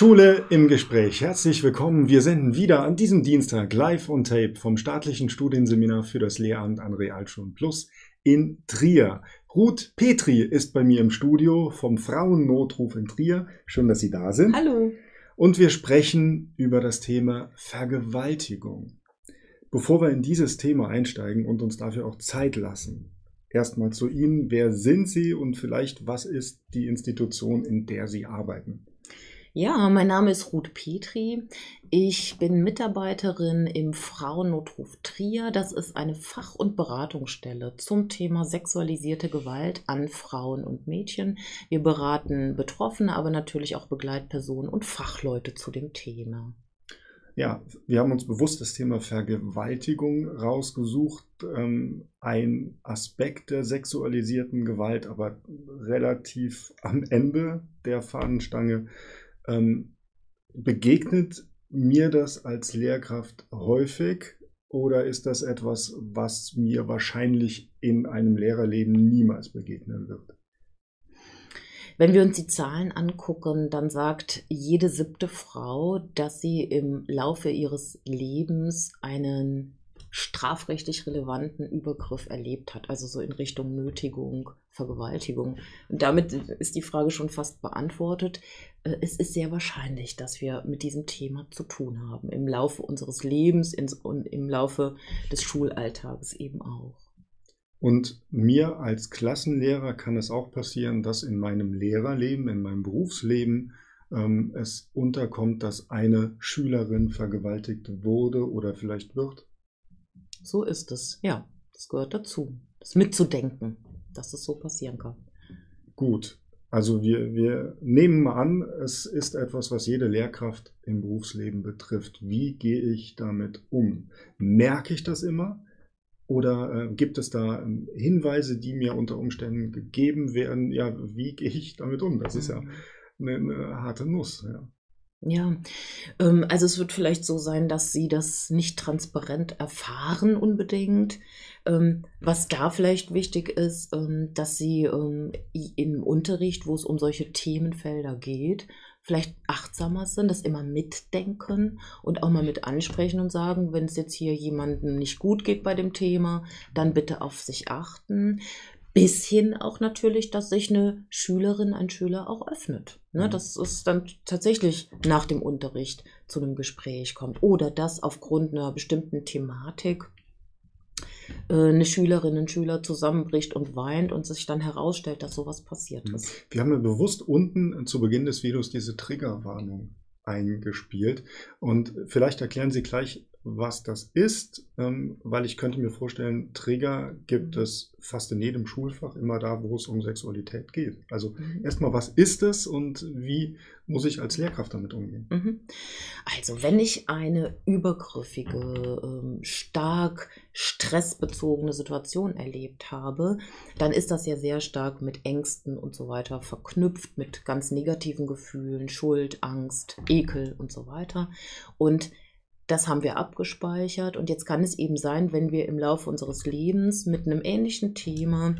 Schule im Gespräch. Herzlich willkommen. Wir senden wieder an diesem Dienstag live on tape vom staatlichen Studienseminar für das Lehramt an Realschulen Plus in Trier. Ruth Petri ist bei mir im Studio vom Frauennotruf in Trier. Schön, dass Sie da sind. Hallo. Und wir sprechen über das Thema Vergewaltigung. Bevor wir in dieses Thema einsteigen und uns dafür auch Zeit lassen, erstmal zu Ihnen. Wer sind Sie und vielleicht was ist die Institution, in der Sie arbeiten? Ja, mein Name ist Ruth Petri. Ich bin Mitarbeiterin im Frauennotruf Trier. Das ist eine Fach- und Beratungsstelle zum Thema sexualisierte Gewalt an Frauen und Mädchen. Wir beraten Betroffene, aber natürlich auch Begleitpersonen und Fachleute zu dem Thema. Ja, wir haben uns bewusst das Thema Vergewaltigung rausgesucht. Ähm, ein Aspekt der sexualisierten Gewalt, aber relativ am Ende der Fahnenstange. Ähm, begegnet mir das als Lehrkraft häufig oder ist das etwas, was mir wahrscheinlich in einem Lehrerleben niemals begegnen wird? Wenn wir uns die Zahlen angucken, dann sagt jede siebte Frau, dass sie im Laufe ihres Lebens einen strafrechtlich relevanten Übergriff erlebt hat, also so in Richtung Nötigung, Vergewaltigung. Und damit ist die Frage schon fast beantwortet. Äh, es ist sehr wahrscheinlich, dass wir mit diesem Thema zu tun haben, im Laufe unseres Lebens und im Laufe des Schulalltags eben auch. Und mir als Klassenlehrer kann es auch passieren, dass in meinem Lehrerleben, in meinem Berufsleben ähm, es unterkommt, dass eine Schülerin vergewaltigt wurde oder vielleicht wird. So ist es, ja. Das gehört dazu. Das mitzudenken, dass es so passieren kann. Gut. Also wir, wir nehmen mal an, es ist etwas, was jede Lehrkraft im Berufsleben betrifft. Wie gehe ich damit um? Merke ich das immer? Oder äh, gibt es da äh, Hinweise, die mir unter Umständen gegeben werden? Ja, wie gehe ich damit um? Das ist ja mhm. eine, eine harte Nuss. Ja. Ja, ähm, also es wird vielleicht so sein, dass sie das nicht transparent erfahren unbedingt. Ähm, was da vielleicht wichtig ist, ähm, dass sie im Unterricht, wo es um solche Themenfelder geht, vielleicht achtsamer sind, das immer mitdenken und auch mal mit ansprechen und sagen, wenn es jetzt hier jemandem nicht gut geht bei dem Thema, dann bitte auf sich achten bis hin auch natürlich, dass sich eine Schülerin, ein Schüler auch öffnet. Ne, mhm. dass es dann tatsächlich nach dem Unterricht zu einem Gespräch kommt. Oder dass aufgrund einer bestimmten Thematik äh, eine Schülerin, ein Schüler zusammenbricht und weint und sich dann herausstellt, dass sowas passiert mhm. ist. Wir haben ja bewusst unten zu Beginn des Videos diese Triggerwarnung eingespielt. Und vielleicht erklären Sie gleich, was das ist, ähm, weil ich könnte mir vorstellen, Trigger gibt es fast in jedem Schulfach, immer da, wo es um Sexualität geht. Also mhm. erstmal, was ist es und wie muss ich als Lehrkraft damit umgehen? Mhm. Also wenn ich eine übergriffige, ähm, stark stressbezogene Situation erlebt habe, dann ist das ja sehr stark mit Ängsten und so weiter verknüpft, mit ganz negativen Gefühlen, Schuld, Angst, Ekel und so weiter. Und das haben wir abgespeichert und jetzt kann es eben sein, wenn wir im Laufe unseres Lebens mit einem ähnlichen Thema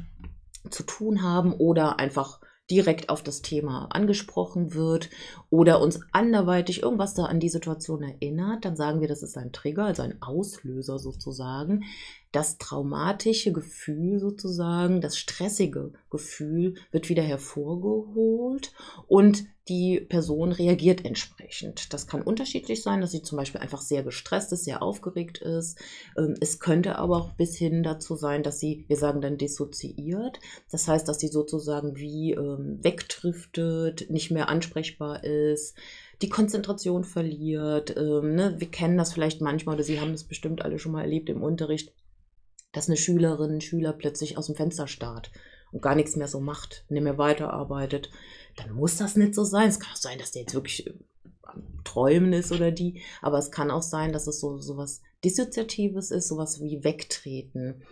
zu tun haben oder einfach direkt auf das Thema angesprochen wird oder uns anderweitig irgendwas da an die Situation erinnert, dann sagen wir, das ist ein Trigger, also ein Auslöser sozusagen. Das traumatische Gefühl sozusagen, das stressige Gefühl wird wieder hervorgeholt und die Person reagiert entsprechend. Das kann unterschiedlich sein, dass sie zum Beispiel einfach sehr gestresst ist, sehr aufgeregt ist. Ähm, es könnte aber auch bis hin dazu sein, dass sie, wir sagen dann dissoziiert. Das heißt, dass sie sozusagen wie ähm, wegdriftet, nicht mehr ansprechbar ist die Konzentration verliert. Ähm, ne? Wir kennen das vielleicht manchmal oder Sie haben das bestimmt alle schon mal erlebt im Unterricht, dass eine Schülerin, Schüler plötzlich aus dem Fenster starrt und gar nichts mehr so macht, nicht mehr weiterarbeitet dann muss das nicht so sein. Es kann auch sein, dass der jetzt wirklich äh, am Träumen ist oder die, aber es kann auch sein, dass es so, so was Dissoziatives ist, sowas wie Wegtreten.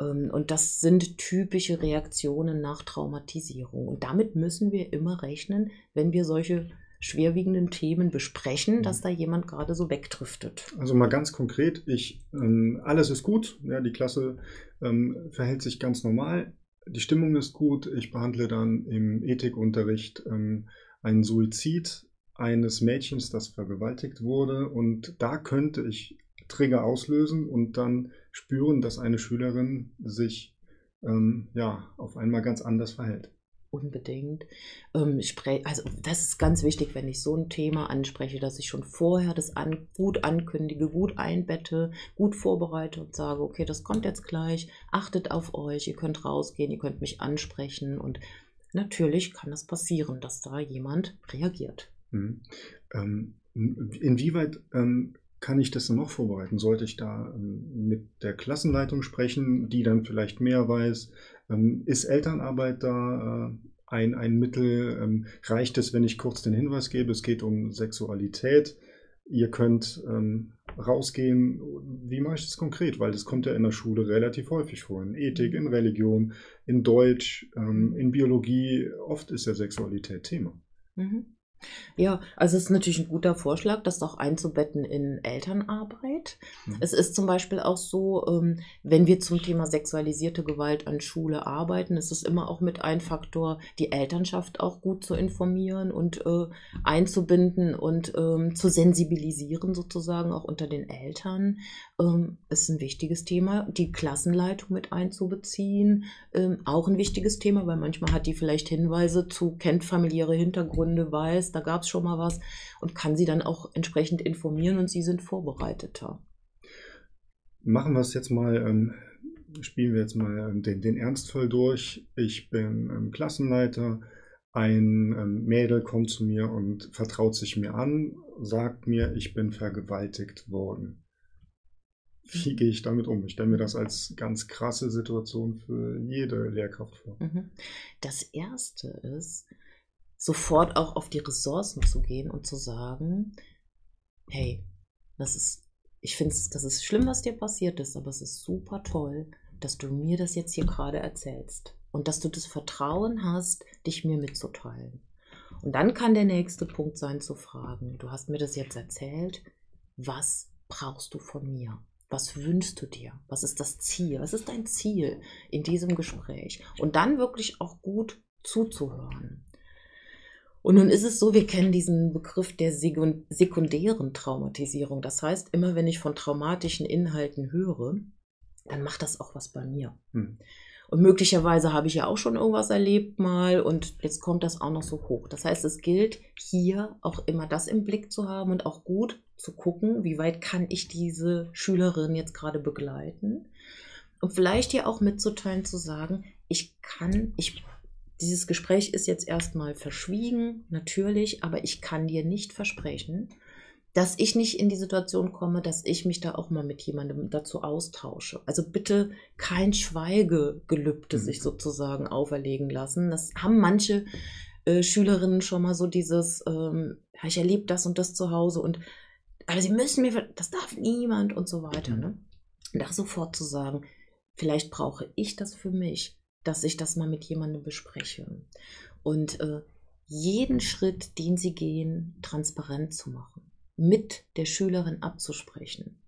Ähm, und das sind typische Reaktionen nach Traumatisierung. Und damit müssen wir immer rechnen, wenn wir solche schwerwiegenden Themen besprechen, dass mhm. da jemand gerade so wegdriftet. Also mal ganz konkret, ich, ähm, alles ist gut, ja, die Klasse ähm, verhält sich ganz normal die Stimmung ist gut. Ich behandle dann im Ethikunterricht ähm, einen Suizid eines Mädchens, das vergewaltigt wurde. Und da könnte ich Trigger auslösen und dann spüren, dass eine Schülerin sich ähm, ja, auf einmal ganz anders verhält. Unbedingt. Ähm, also das ist ganz wichtig, wenn ich so ein Thema anspreche, dass ich schon vorher das an, gut ankündige, gut einbette, gut vorbereite und sage, okay, das kommt jetzt gleich, achtet auf euch, ihr könnt rausgehen, ihr könnt mich ansprechen und natürlich kann das passieren, dass da jemand reagiert. Mhm. Ähm, inwieweit ähm, kann ich das noch vorbereiten? Sollte ich da ähm, mit der Klassenleitung sprechen, die dann vielleicht mehr weiß? Ähm, ist Elternarbeit da äh, ein, ein Mittel? Ähm, reicht es, wenn ich kurz den Hinweis gebe, es geht um Sexualität? Ihr könnt ähm, rausgehen. Wie mache ich das konkret? Weil das kommt ja in der Schule relativ häufig vor. In Ethik, in Religion, in Deutsch, ähm, in Biologie. Oft ist ja Sexualität Thema. Mhm. Ja, also es ist natürlich ein guter Vorschlag, das auch einzubetten in Elternarbeit. Mhm. Es ist zum Beispiel auch so, ähm, wenn wir zum Thema sexualisierte Gewalt an Schule arbeiten, ist es immer auch mit ein Faktor, die Elternschaft auch gut zu informieren und äh, einzubinden und ähm, zu sensibilisieren sozusagen auch unter den Eltern. Ähm, ist ein wichtiges Thema. Die Klassenleitung mit einzubeziehen, auch ein wichtiges Thema, weil manchmal hat die vielleicht Hinweise zu, kennt familiäre Hintergründe, weiß, weiß, da gab es schon mal was und kann sie dann auch entsprechend informieren und sie sind vorbereiteter. Machen wir es jetzt mal, ähm, spielen wir jetzt mal ähm, den, den, Ernstfall durch. Ich bin ähm, Klassenleiter, ein ähm, Mädel kommt zu mir und vertraut sich mir an, sagt mir, ich bin vergewaltigt worden. Wie gehe ich damit um? Ich stelle mir das als ganz krasse Situation für jede Lehrkraft vor. Mhm. Das Erste ist, sofort auch auf die Ressourcen zu gehen und zu sagen, hey, das ist, ich finde es, das ist schlimm, was dir passiert ist, aber es ist super toll, dass du mir das jetzt hier gerade erzählst und dass du das Vertrauen hast, dich mir mitzuteilen. Und dann kann der nächste Punkt sein zu fragen, du hast mir das jetzt erzählt, was brauchst du von mir? Was wünschst du dir? Was ist das Ziel? Was ist dein Ziel in diesem Gespräch? Und dann wirklich auch gut zuzuhören. Und nun ist es so, wir kennen diesen Begriff der sekundären Traumatisierung. Das heißt, immer wenn ich von traumatischen Inhalten höre, dann macht das auch was bei mir. Hm. Und möglicherweise habe ich ja auch schon irgendwas erlebt mal und jetzt kommt das auch noch so hoch. Das heißt, es gilt hier auch immer das im Blick zu haben und auch gut zu gucken, wie weit kann ich diese Schülerin jetzt gerade begleiten. Und vielleicht ihr auch mitzuteilen, zu sagen, ich kann, ich dieses Gespräch ist jetzt erstmal verschwiegen, natürlich, aber ich kann dir nicht versprechen, dass ich nicht in die Situation komme, dass ich mich da auch mal mit jemandem dazu austausche. Also bitte kein Schweigegelübde mhm. sich sozusagen auferlegen lassen. Das haben manche äh, Schülerinnen schon mal so dieses, ähm, ja, ich erlebe das und das zu Hause und aber sie müssen mir, das darf niemand und so weiter. Mhm. Ne? Da sofort zu sagen, vielleicht brauche ich das für mich dass ich das mal mit jemandem bespreche. Und äh, jeden Schritt, den sie gehen, transparent zu machen, mit der Schülerin abzusprechen.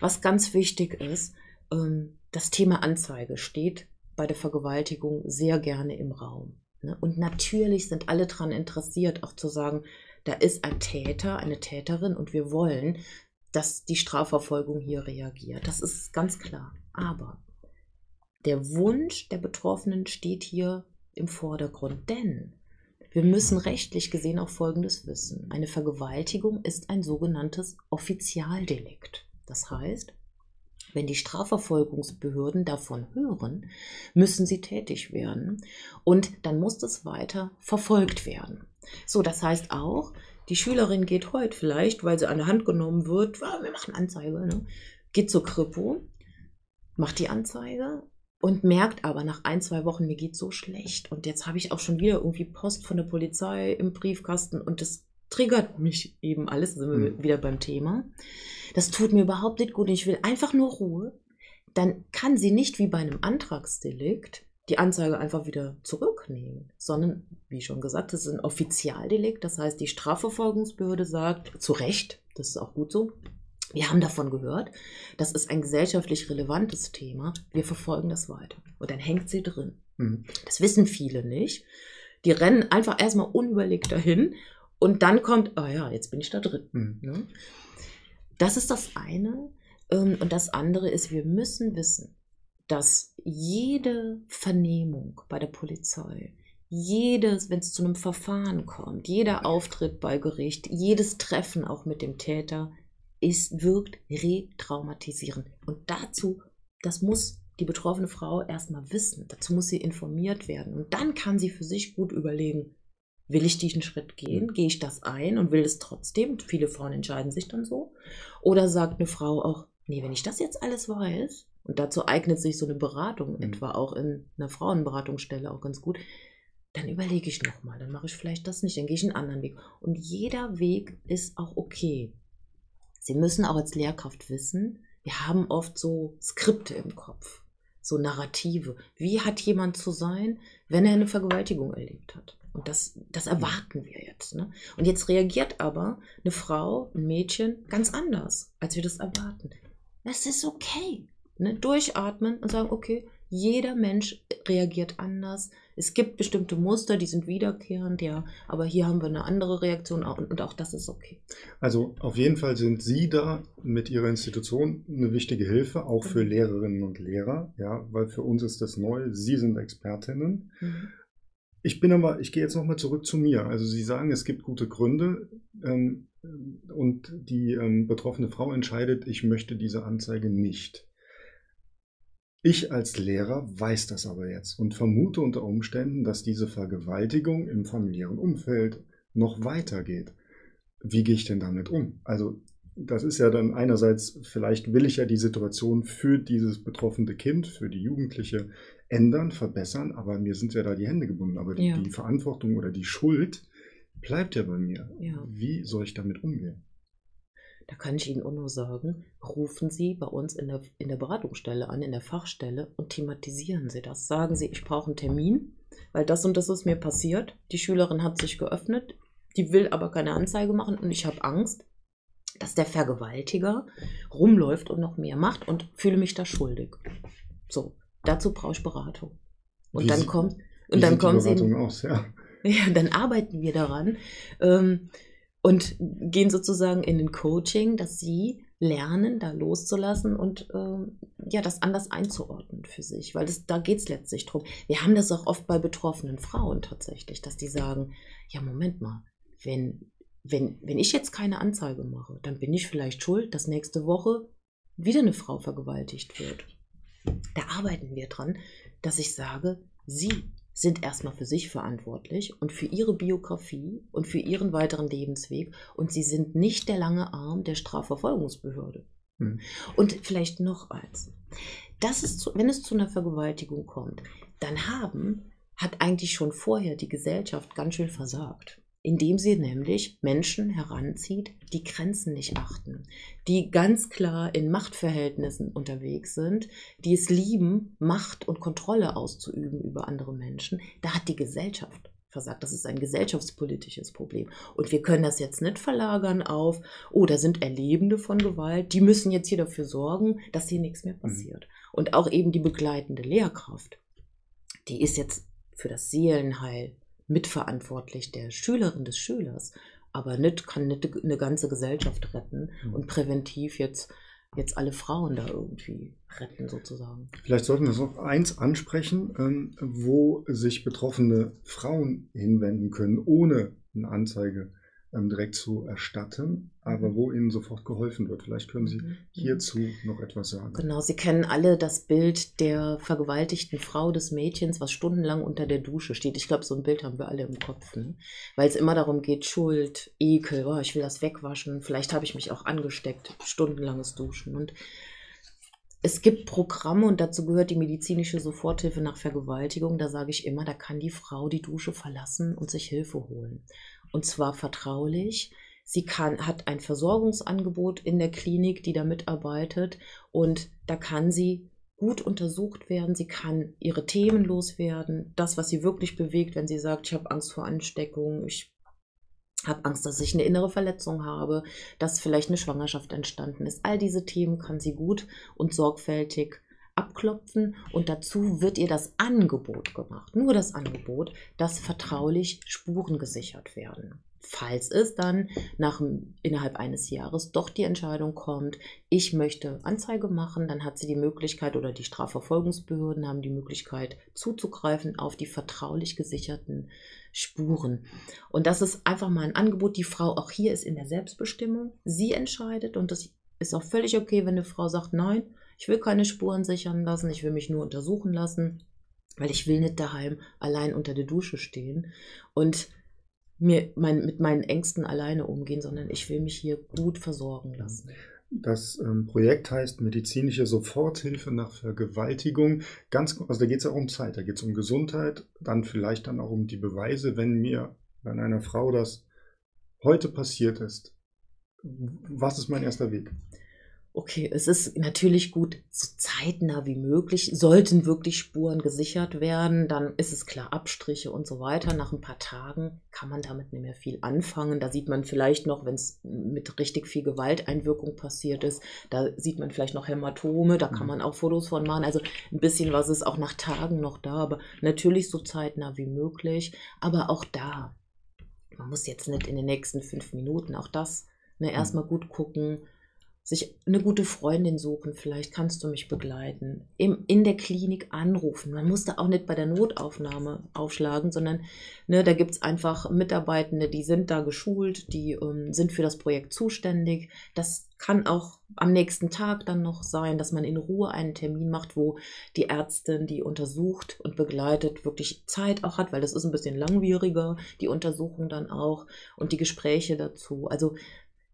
Was ganz wichtig ist, ähm, das Thema Anzeige steht bei der Vergewaltigung sehr gerne im Raum. Ne? Und natürlich sind alle daran interessiert, auch zu sagen, da ist ein Täter, eine Täterin und wir wollen, dass die Strafverfolgung hier reagiert. Das ist ganz klar. Aber der Wunsch der Betroffenen steht hier im Vordergrund, denn wir müssen rechtlich gesehen auch Folgendes wissen. Eine Vergewaltigung ist ein sogenanntes Offizialdelikt. Das heißt, wenn die Strafverfolgungsbehörden davon hören, müssen sie tätig werden und dann muss es weiter verfolgt werden. So, das heißt auch, die Schülerin geht heute vielleicht, weil sie an der Hand genommen wird, ah, wir machen Anzeige, ne? geht zur Kripo, macht die Anzeige und merkt aber nach ein, zwei Wochen, mir geht so schlecht. Und jetzt habe ich auch schon wieder irgendwie Post von der Polizei im Briefkasten und das triggert mich eben alles, sind wir mhm. wieder beim Thema. Das tut mir überhaupt nicht gut. Ich will einfach nur Ruhe. Dann kann sie nicht wie bei einem Antragsdelikt die Anzeige einfach wieder zurücknehmen, sondern, wie schon gesagt, das ist ein Offizialdelikt. Das heißt, die Strafverfolgungsbehörde sagt, zu Recht, das ist auch gut so, wir haben davon gehört, das ist ein gesellschaftlich relevantes Thema. Wir verfolgen das weiter. Und dann hängt sie drin. Mhm. Das wissen viele nicht. Die rennen einfach erstmal unüberlegt dahin Und dann kommt, ah oh ja, jetzt bin ich da drin. Mhm. Ne? Das ist das eine. Ähm, und das andere ist, wir müssen wissen, dass jede Vernehmung bei der Polizei, jedes, wenn es zu einem Verfahren kommt, jeder Auftritt bei Gericht, jedes Treffen auch mit dem Täter, ist, wirkt retraumatisierend. Und dazu, das muss die betroffene Frau erstmal wissen. Dazu muss sie informiert werden. Und dann kann sie für sich gut überlegen, will ich diesen Schritt gehen? Gehe ich das ein und will es trotzdem? Viele Frauen entscheiden sich dann so. Oder sagt eine Frau auch, nee, wenn ich das jetzt alles weiß, und dazu eignet sich so eine Beratung, Mhm. etwa auch in einer Frauenberatungsstelle auch ganz gut, dann überlege ich nochmal, dann mache ich vielleicht das nicht, dann gehe ich einen anderen Weg. Und jeder Weg ist auch okay. Sie müssen auch als Lehrkraft wissen, wir haben oft so Skripte im Kopf, so Narrative. Wie hat jemand zu sein, wenn er eine Vergewaltigung erlebt hat? Und das, das erwarten wir jetzt. Ne? Und jetzt reagiert aber eine Frau, ein Mädchen ganz anders, als wir das erwarten. Das ist okay. Ne? Durchatmen und sagen, okay, jeder Mensch reagiert anders. Es gibt bestimmte Muster, die sind wiederkehrend, ja, aber hier haben wir eine andere Reaktion und, und auch das ist okay. Also auf jeden Fall sind Sie da mit Ihrer Institution eine wichtige Hilfe, auch für Mhm. Lehrerinnen und Lehrer, ja, weil für uns ist das neu. Sie sind Expertinnen. Mhm. Ich bin aber, ich gehe jetzt nochmal zurück zu mir. Also Sie sagen, es gibt gute Gründe ähm, und die ähm, betroffene Frau entscheidet, ich möchte diese Anzeige nicht. Ich als Lehrer weiß das aber jetzt und vermute unter Umständen, dass diese Vergewaltigung im familiären Umfeld noch weitergeht. Wie gehe ich denn damit um? Also das ist ja dann einerseits, vielleicht will ich ja die Situation für dieses betroffene Kind, für die Jugendliche ändern, verbessern, aber mir sind ja da die Hände gebunden. Aber Ja. die Verantwortung oder die Schuld bleibt ja bei mir. Ja. Wie soll ich damit umgehen? Da kann ich Ihnen auch nur sagen, rufen Sie bei uns in der, in der Beratungsstelle an, in der Fachstelle und thematisieren Sie das. Sagen Sie, ich brauche einen Termin, weil das und das ist mir passiert. Die Schülerin hat sich geöffnet, die will aber keine Anzeige machen und ich habe Angst, dass der Vergewaltiger rumläuft und noch mehr macht und fühle mich da schuldig. So, dazu brauche ich Beratung. Und Wie dann kommt und dann kommen Sie aus? Ja. ja, dann arbeiten wir daran ähm, und gehen sozusagen in den Coaching, dass sie lernen, da loszulassen und ähm, ja, das anders einzuordnen für sich, weil das, da geht es letztlich drum. Wir haben das auch oft bei betroffenen Frauen tatsächlich, dass die sagen, ja, Moment mal, wenn, wenn, wenn ich jetzt keine Anzeige mache, dann bin ich vielleicht schuld, dass nächste Woche wieder eine Frau vergewaltigt wird. Da arbeiten wir dran, dass ich sage, sie sind erstmal für sich verantwortlich und für ihre Biografie und für ihren weiteren Lebensweg und sie sind nicht der lange Arm der Strafverfolgungsbehörde. Hm. Und vielleicht noch eins. Das ist, zu, wenn es zu einer Vergewaltigung kommt, dann haben, hat eigentlich schon vorher die Gesellschaft ganz schön versagt. Indem sie nämlich Menschen heranzieht, die Grenzen nicht achten, die ganz klar in Machtverhältnissen unterwegs sind, die es lieben, Macht und Kontrolle auszuüben über andere Menschen. Da hat die Gesellschaft versagt. Das ist ein gesellschaftspolitisches Problem. Und wir können das jetzt nicht verlagern auf, oh, da sind Erlebende von Gewalt, die müssen jetzt hier dafür sorgen, dass hier nichts mehr passiert. Und auch eben die begleitende Lehrkraft, die ist jetzt für das Seelenheil mitverantwortlich der Schülerin des Schülers, aber nicht, kann nicht eine ganze Gesellschaft retten Mhm. und präventiv jetzt, jetzt alle Frauen da irgendwie retten sozusagen. Vielleicht sollten wir noch eins ansprechen, ähm, wo sich betroffene Frauen hinwenden können, ohne eine Anzeige ähm, direkt zu erstatten, aber wo ihnen sofort geholfen wird. Vielleicht können Sie Mhm. hierzu noch etwas sagen. Genau, Sie kennen alle das Bild der vergewaltigten Frau des Mädchens, was stundenlang unter der Dusche steht. Ich glaube, so ein Bild haben wir alle im Kopf, ne? weil es immer darum geht, Schuld, Ekel, oh, ich will das wegwaschen, vielleicht habe ich mich auch angesteckt, stundenlanges Duschen. Und es gibt Programme und dazu gehört die medizinische Soforthilfe nach Vergewaltigung. Da sage ich immer, da kann die Frau die Dusche verlassen und sich Hilfe holen. Und zwar vertraulich. Sie kann, hat ein Versorgungsangebot in der Klinik, die da mitarbeitet. Und da kann sie gut untersucht werden. Sie kann ihre Themen loswerden. Das, was sie wirklich bewegt, wenn sie sagt, ich habe Angst vor Ansteckung, ich habe Angst, dass ich eine innere Verletzung habe, dass vielleicht eine Schwangerschaft entstanden ist. All diese Themen kann sie gut und sorgfältig abklopfen und dazu wird ihr das Angebot gemacht, nur das Angebot, dass vertraulich Spuren gesichert werden. falls es dann nach, innerhalb eines Jahres doch die Entscheidung kommt, ich möchte Anzeige machen, dann hat sie die Möglichkeit oder die Strafverfolgungsbehörden haben die Möglichkeit zuzugreifen auf die vertraulich gesicherten Spuren. Und das ist einfach mal ein Angebot. Die Frau auch hier ist in der Selbstbestimmung. Sie entscheidet und das ist auch völlig okay, wenn eine Frau sagt, nein, ich will keine Spuren sichern lassen, ich will mich nur untersuchen lassen, weil ich will nicht daheim allein unter der Dusche stehen. Und mir mein, mit meinen Ängsten alleine umgehen, sondern ich will mich hier gut versorgen lassen. Das ähm, Projekt heißt medizinische Soforthilfe nach Vergewaltigung. Ganz, also da geht es auch um Zeit, da geht es um Gesundheit, dann vielleicht dann auch um die Beweise, wenn mir, wenn einer Frau das heute passiert ist. Was ist mein erster Weg? Okay, es ist natürlich gut, so zeitnah wie möglich, sollten wirklich Spuren gesichert werden, dann ist es klar, Abstriche und so weiter. Nach ein paar Tagen kann man damit nicht mehr viel anfangen. Da sieht man vielleicht noch, wenn es mit richtig viel Gewalteinwirkung passiert ist, da sieht man vielleicht noch Hämatome, da kann mhm. man auch Fotos von machen. Also ein bisschen was ist auch nach Tagen noch da, aber natürlich so zeitnah wie möglich. Aber auch da, man muss jetzt nicht in den nächsten fünf Minuten auch das ne, erstmal gut gucken sich eine gute Freundin suchen, vielleicht kannst du mich begleiten, Im, in der Klinik anrufen. Man muss da auch nicht bei der Notaufnahme aufschlagen, sondern ne, da gibt es einfach Mitarbeitende, die sind da geschult, die ähm, sind für das Projekt zuständig. Das kann auch am nächsten Tag dann noch sein, dass man in Ruhe einen Termin macht, wo die Ärztin, die untersucht und begleitet, wirklich Zeit auch hat, weil das ist ein bisschen langwieriger, die Untersuchung dann auch und die Gespräche dazu. Also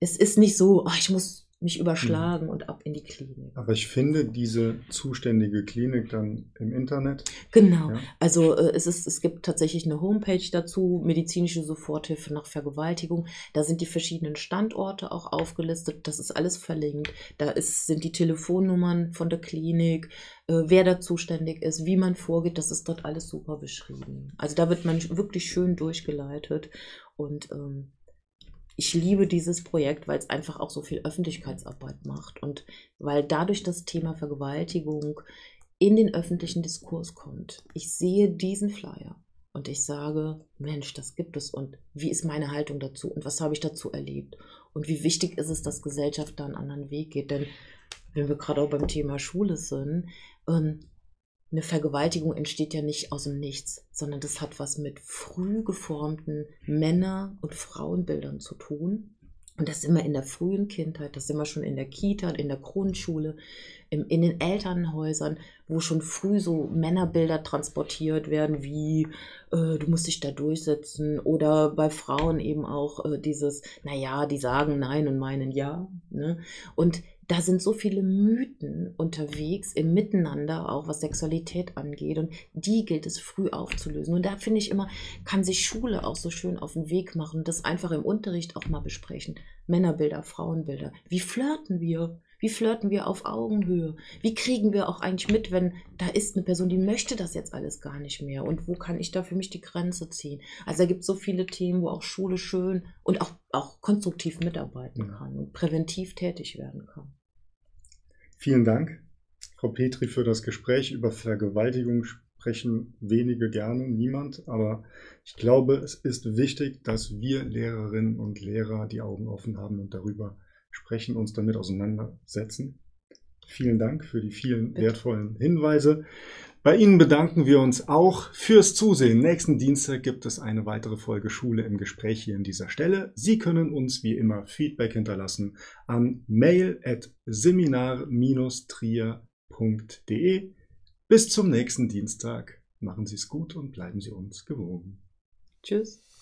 es ist nicht so, oh, ich muss mich überschlagen mhm. und ab in die Klinik. Aber ich finde diese zuständige Klinik dann im Internet. Genau. Ja? Also äh, es, ist, es gibt tatsächlich eine Homepage dazu, medizinische Soforthilfe nach Vergewaltigung. Da sind die verschiedenen Standorte auch aufgelistet. Das ist alles verlinkt. Da ist, sind die Telefonnummern von der Klinik, äh, wer da zuständig ist, wie man vorgeht. Das ist dort alles super beschrieben. Also da wird man wirklich schön durchgeleitet und ähm, ich liebe dieses Projekt, weil es einfach auch so viel Öffentlichkeitsarbeit macht und weil dadurch das Thema Vergewaltigung in den öffentlichen Diskurs kommt. Ich sehe diesen Flyer und ich sage, Mensch, das gibt es und wie ist meine Haltung dazu und was habe ich dazu erlebt und wie wichtig ist es, dass Gesellschaft da einen anderen Weg geht, denn wenn wir gerade auch beim Thema Schule sind, ähm, eine Vergewaltigung entsteht ja nicht aus dem Nichts, sondern das hat was mit früh geformten Männer- und Frauenbildern zu tun. Und das immer in der frühen Kindheit, das immer schon in der Kita, in der Grundschule, im, in den Elternhäusern, wo schon früh so Männerbilder transportiert werden, wie äh, du musst dich da durchsetzen. Oder bei Frauen eben auch äh, dieses, naja, die sagen Nein und meinen Ja. Ne? Und da sind so viele Mythen unterwegs im Miteinander, auch was Sexualität angeht. Und die gilt es früh aufzulösen. Und da finde ich immer, kann sich Schule auch so schön auf den Weg machen, das einfach im Unterricht auch mal besprechen. Männerbilder, Frauenbilder. Wie flirten wir? Wie flirten wir auf Augenhöhe? Wie kriegen wir auch eigentlich mit, wenn da ist eine Person, die möchte das jetzt alles gar nicht mehr? Und wo kann ich da für mich die Grenze ziehen? Also da gibt es so viele Themen, wo auch Schule schön und auch, auch konstruktiv mitarbeiten kann und präventiv tätig werden kann. Vielen Dank, Frau Petri, für das Gespräch über Vergewaltigung sprechen wenige gerne, niemand, aber ich glaube, es ist wichtig, dass wir Lehrerinnen und Lehrer die Augen offen haben und darüber sprechen, uns damit auseinandersetzen. Vielen Dank für die vielen wertvollen Hinweise. Bei Ihnen bedanken wir uns auch fürs Zusehen. Nächsten Dienstag gibt es eine weitere Folge Schule im Gespräch hier an dieser Stelle. Sie können uns wie immer Feedback hinterlassen an mail at seminar-trier.de. Bis zum nächsten Dienstag. Machen Sie es gut und bleiben Sie uns gewogen. Tschüss.